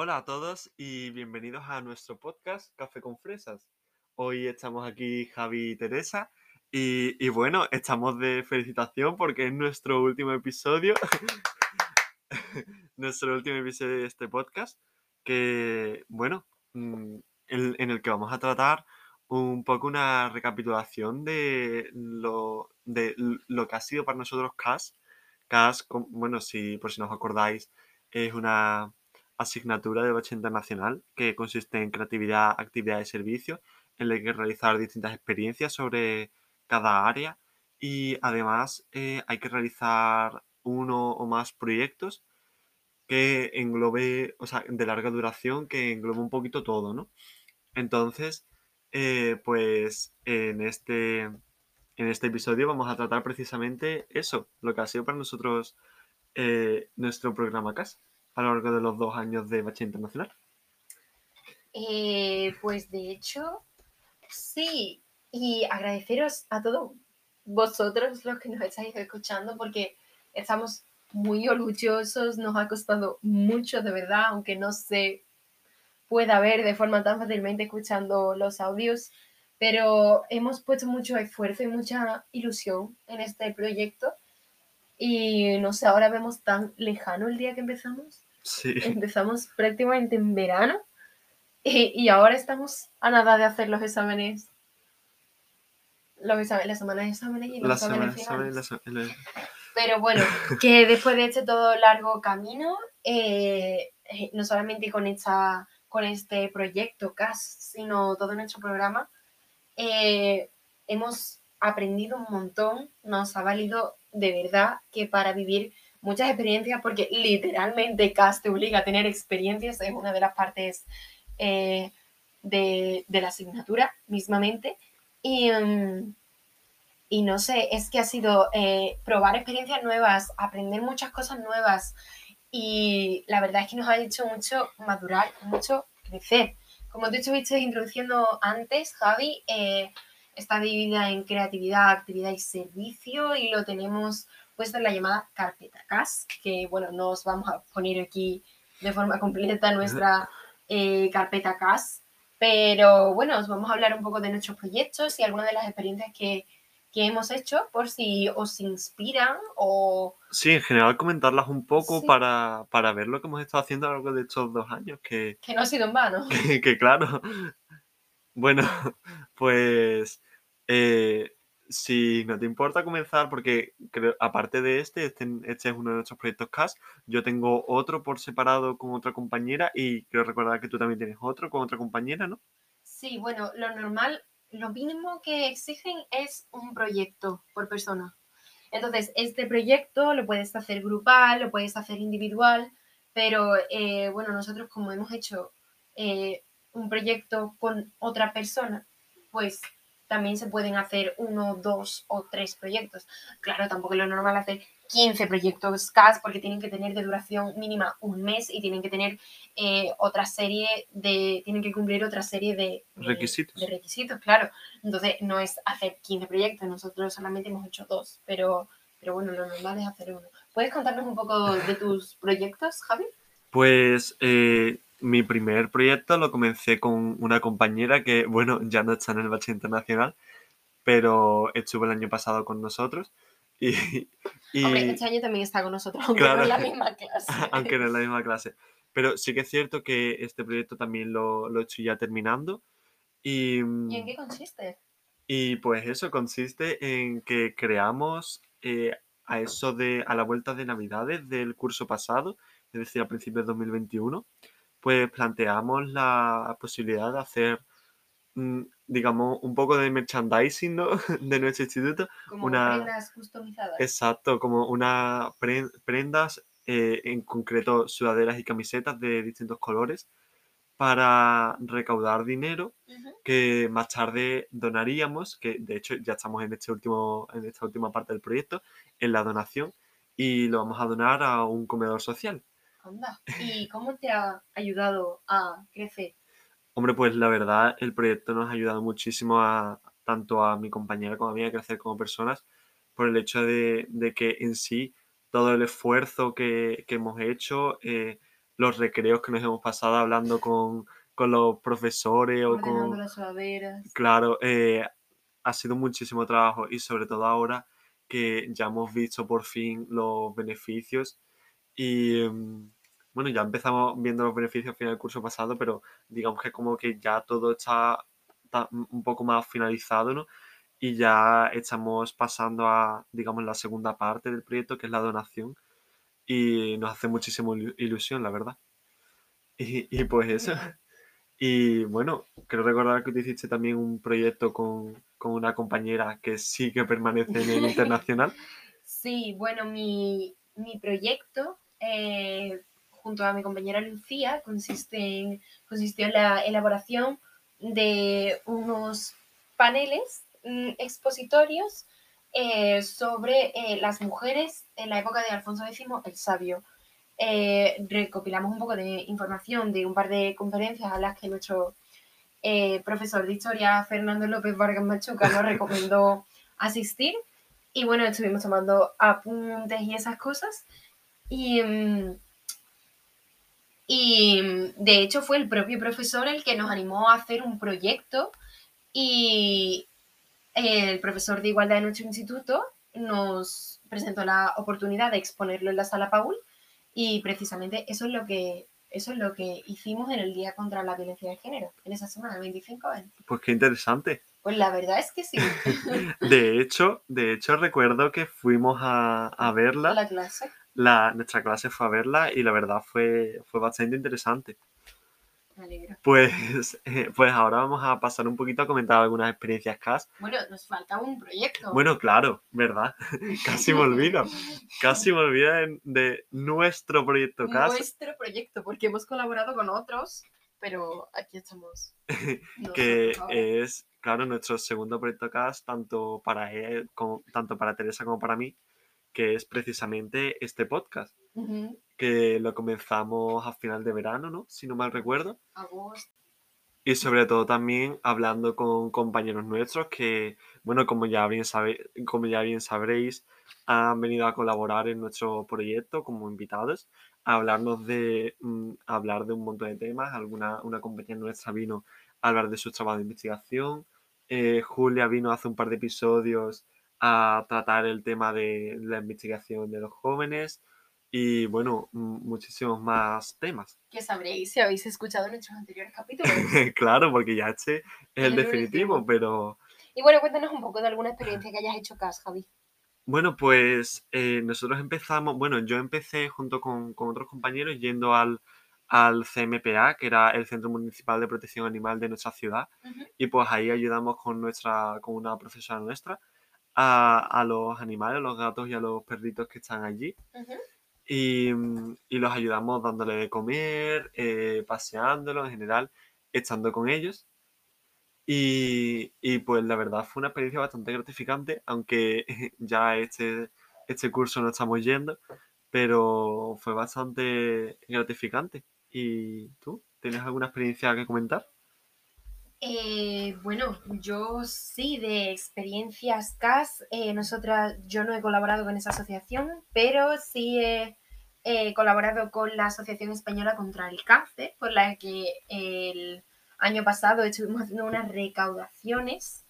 Hola a todos y bienvenidos a nuestro podcast Café con Fresas. Hoy estamos aquí Javi y Teresa y, bueno, estamos de felicitación porque es nuestro último episodio, nuestro último episodio de este podcast, que bueno, mm, en, en el que vamos a tratar un poco una recapitulación de lo, de lo que ha sido para nosotros CAS. CAS, bueno, si por si no os acordáis, es una asignatura de bachiller internacional que consiste en creatividad, actividad y servicio, en la que realizar distintas experiencias sobre cada área y además eh, hay que realizar uno o más proyectos que englobe, o sea, de larga duración, que englobe un poquito todo, ¿no? Entonces, eh, pues en este, en este episodio vamos a tratar precisamente eso, lo que ha sido para nosotros eh, nuestro programa CAS a lo largo de los dos años de Bachiller Internacional. Eh, pues de hecho, sí. Y agradeceros a todos vosotros los que nos estáis escuchando porque estamos muy orgullosos, nos ha costado mucho de verdad, aunque no se pueda ver de forma tan fácilmente escuchando los audios, pero hemos puesto mucho esfuerzo y mucha ilusión en este proyecto y no sé, ahora vemos tan lejano el día que empezamos Sí, empezamos prácticamente en verano y, y ahora estamos a nada de hacer los exámenes, los exámenes, las semanas de exámenes y los la exámenes el- Pero bueno, que después de este todo largo camino, eh, eh, no solamente con, esta, con este proyecto CAS, sino todo nuestro programa, eh, hemos aprendido un montón, nos ha valido de verdad que para vivir muchas experiencias, porque literalmente CAS te obliga a tener experiencias, es una de las partes eh, de, de la asignatura mismamente. Y, mm, y no sé, es que ha sido eh, probar experiencias nuevas, aprender muchas cosas nuevas y la verdad es que nos ha hecho mucho madurar, mucho crecer. Como tú estuviste introduciendo antes, Javi, eh, está dividida en creatividad, actividad y servicio y lo tenemos puesto en la llamada carpeta CAS, que bueno, no os vamos a poner aquí de forma completa nuestra eh, carpeta CAS, pero bueno, os vamos a hablar un poco de nuestros proyectos y algunas de las experiencias que, que hemos hecho por si os inspiran o Sí, en general comentarlas un poco Sí. para, para ver lo que hemos estado haciendo a lo largo de estos dos años, que, que no ha sido en vano. que, que claro. Bueno, pues eh, si no te importa comenzar, porque creo, aparte de este, este, este es uno de nuestros proyectos CAS, yo tengo otro por separado con otra compañera y quiero recordar que tú también tienes otro con otra compañera, ¿no? Sí, bueno, lo normal, lo mínimo que exigen es un proyecto por persona. Entonces, este proyecto lo puedes hacer grupal, lo puedes hacer individual, pero eh, bueno, nosotros como hemos hecho eh, un proyecto con otra persona, pues también se pueden hacer uno, dos o tres proyectos. Claro, tampoco es lo normal hacer 15 proyectos CAS porque tienen que tener de duración mínima un mes y tienen que tener eh, otra serie de, tienen que cumplir otra serie de, de- Requisitos. de requisitos, claro. Entonces no es hacer 15 proyectos, nosotros solamente hemos hecho dos, pero, pero bueno, lo normal es hacer uno. ¿Puedes contarnos un poco de tus proyectos, Javi? Pues eh, mi primer proyecto lo comencé con una compañera que, bueno, ya no está en el Bachiller Internacional, pero estuvo el año pasado con nosotros y, y- Hombre, este año también está con nosotros, aunque Claro. no en la misma clase. aunque no en la misma clase. Pero sí que es cierto que este proyecto también lo, lo estoy ya terminando y, ¿Y en qué consiste? y pues eso consiste en que creamos eh, a eso de a la vuelta de Navidades del curso pasado, es decir, a principios de 2021, pues planteamos la posibilidad de hacer, mm, digamos, un poco de merchandising ¿no? de nuestro instituto. Como una- prendas customizadas. Exacto, como una pre- prendas, eh, en concreto sudaderas y camisetas de distintos colores, para recaudar dinero que más tarde donaríamos, que de hecho ya estamos en, este último, en esta última parte del proyecto, en la donación, y lo vamos a donar a un comedor social. Anda. ¿Y cómo te ha ayudado a crecer? Hombre, pues la verdad, el proyecto nos ha ayudado muchísimo a tanto a mi compañera como a mí a crecer como personas por el hecho de, de que en sí todo el esfuerzo que, que hemos hecho eh, los recreos que nos hemos pasado hablando con, con los profesores o con... las. Claro, eh, ha sido muchísimo trabajo y sobre todo ahora que ya hemos visto por fin los beneficios y em, bueno, ya empezamos viendo los beneficios al final del curso pasado, pero digamos que como que ya todo está, un poco más finalizado, ¿no? Y ya estamos pasando a, digamos, la segunda parte del proyecto, que es la donación, y nos hace muchísima ilu- ilusión, la verdad. Y, y pues eso. Y bueno, creo recordar que tú hiciste también un proyecto con, con una compañera que sí que permanece en el internacional. Sí, bueno, mi, mi proyecto, eh, junto a mi compañera Lucía, consiste en, consistió en la elaboración de unos paneles mm, expositorios eh, sobre eh, las mujeres en la época de Alfonso X el Sabio. Eh, recopilamos un poco de información de un par de conferencias a las que nuestro eh, profesor de historia, Fernando López Vargas Machuca, nos recomendó asistir. Y bueno, estuvimos tomando apuntes y esas cosas. Y, mm, y mm, de hecho fue el propio profesor el que nos animó a hacer un proyecto y el profesor de igualdad de nuestro instituto nos presentó la oportunidad de exponerlo en la sala Paul y precisamente eso es lo que eso es lo que hicimos en el Día contra la Violencia de Género, en esa semana, el 25 de Pues qué interesante. Pues la verdad es que sí, De hecho, de hecho recuerdo que fuimos a, a verla. la clase. La, nuestra clase fue a verla y la verdad fue, fue bastante interesante. Me. Pues, eh, pues ahora vamos a pasar un poquito a comentar algunas experiencias CAS. Bueno, nos falta un proyecto. Bueno, claro, ¿verdad? Casi me olvido. Casi me olvido de, de nuestro proyecto CAS. Nuestro proyecto, porque hemos colaborado con otros, pero aquí estamos. que es, claro, nuestro segundo proyecto CAS, tanto para él, como, tanto para Teresa como para mí, que es precisamente este podcast, que lo comenzamos a final de verano, ¿no? Si no mal recuerdo. agosto. Y sobre todo también hablando con compañeros nuestros que, bueno, como ya bien, sabe, como ya bien sabréis, han venido a colaborar en nuestro proyecto como invitados, a hablarnos de, mm, a hablar de un montón de temas. Alguna, una compañera nuestra vino a hablar de su trabajo de investigación. Eh, Julia vino hace un par de episodios a tratar el tema de la investigación de los jóvenes. Y bueno, muchísimos más temas. Que sabréis si habéis escuchado nuestros anteriores capítulos. claro, porque ya este es el, El definitivo, último. pero y bueno, cuéntanos un poco de alguna experiencia que hayas hecho CAS, Javi. bueno, pues eh, nosotros empezamos, bueno, yo empecé junto con, con otros compañeros yendo al, al CMPA, que era el Centro Municipal de Protección Animal de nuestra ciudad, Ujú. y pues ahí ayudamos con nuestra, con una profesora nuestra a, a los animales, a los gatos y a los perritos que están allí. Y, y los ayudamos dándole de comer, eh, paseándolos en general, estando con ellos. Y, y, pues la verdad fue una experiencia bastante gratificante, aunque ya este, este curso no estamos yendo, pero fue bastante gratificante. ¿Y tú? ¿Tienes alguna experiencia que comentar? Eh, bueno, yo sí, de experiencias CAS, eh, nosotras, yo no he colaborado con esa asociación, pero sí he, colaborado con la Asociación Española contra el Cáncer, por la que el año pasado estuvimos haciendo unas recaudaciones.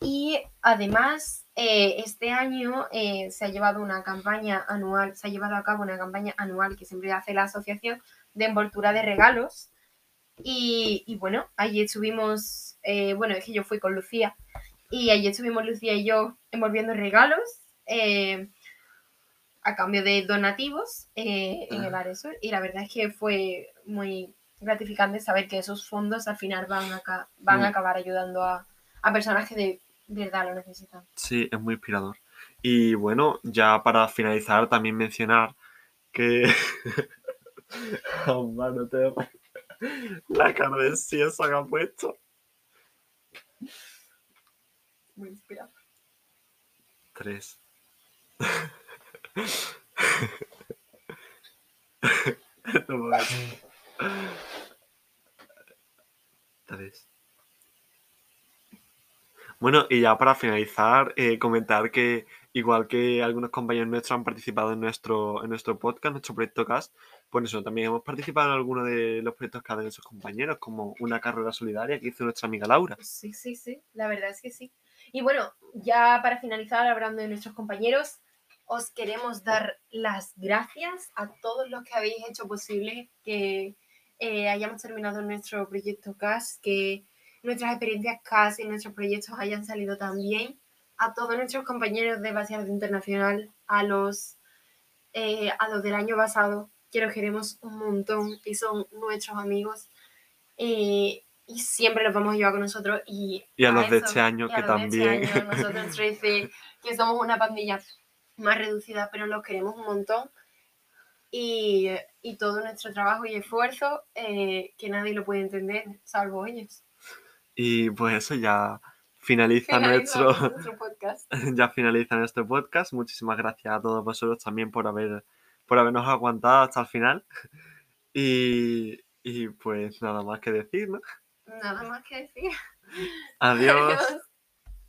Y además eh, este año se ha llevado una campaña anual, se ha llevado a cabo una campaña anual que siempre hace la asociación de envoltura de regalos y, y bueno, allí estuvimos, eh, bueno, es que yo fui con Lucía y allí estuvimos Lucía y yo envolviendo regalos eh, a cambio de donativos eh, en el Ah. Aresur y la verdad es que fue muy gratificante saber que esos fondos al final van a, van a Mm. acabar ayudando a, a personas que de verdad lo necesitan. Sí, es muy inspirador. Y bueno, ya para finalizar, también mencionar que... Oh, mano, te... La cara de cieza que ha puesto. Muy inspirador. Tres. No. Tres. Bueno, y ya para finalizar, eh, comentar que igual que algunos compañeros nuestros han participado en nuestro, en nuestro podcast, nuestro proyecto Cast, Por eso también hemos participado en algunos de los proyectos que hacen sus compañeros, como una carrera solidaria que hizo nuestra amiga Laura. Sí, sí, sí, la verdad es que sí. Y bueno, ya para finalizar, hablando de nuestros compañeros, os queremos dar las gracias a todos los que habéis hecho posible que eh, hayamos terminado nuestro proyecto CAS, que nuestras experiencias CAS y nuestros proyectos hayan salido tan bien. A todos nuestros compañeros de Base Internacional, a los, eh, a los del año pasado, que los queremos un montón y son nuestros amigos. Eh, y siempre los vamos a llevar con nosotros. Y, y a, los de este año que este también. nosotros 13, que somos una pandilla más reducida, pero los queremos un montón. Y, y todo nuestro trabajo y esfuerzo, eh, que nadie lo puede entender, salvo ellos. Y pues eso ya finaliza, nuestro, nuestro podcast. ya finaliza nuestro podcast. Muchísimas gracias a todos vosotros también por haber por habernos aguantado hasta el final. Y, y pues nada más que decir, ¿no? Nada más que decir. Adiós.